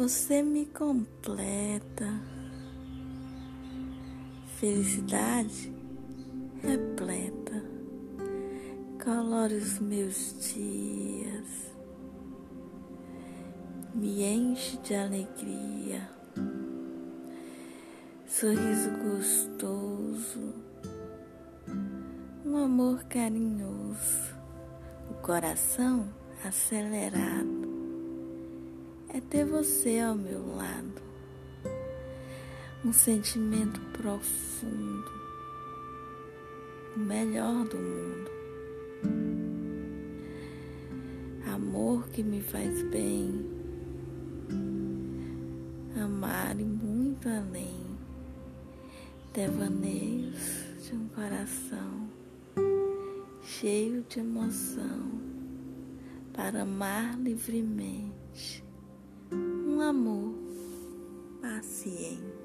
Você me completa. Felicidade repleta. Colore os meus dias. Me enche de alegria. Sorriso gostoso. Um amor carinhoso. O coração acelerado ter você ao meu lado. Um sentimento profundo, o melhor do mundo. Amor que me faz bem, amar e muito além. Devaneios de um coração cheio de emoção para amar livremente um amor paciente.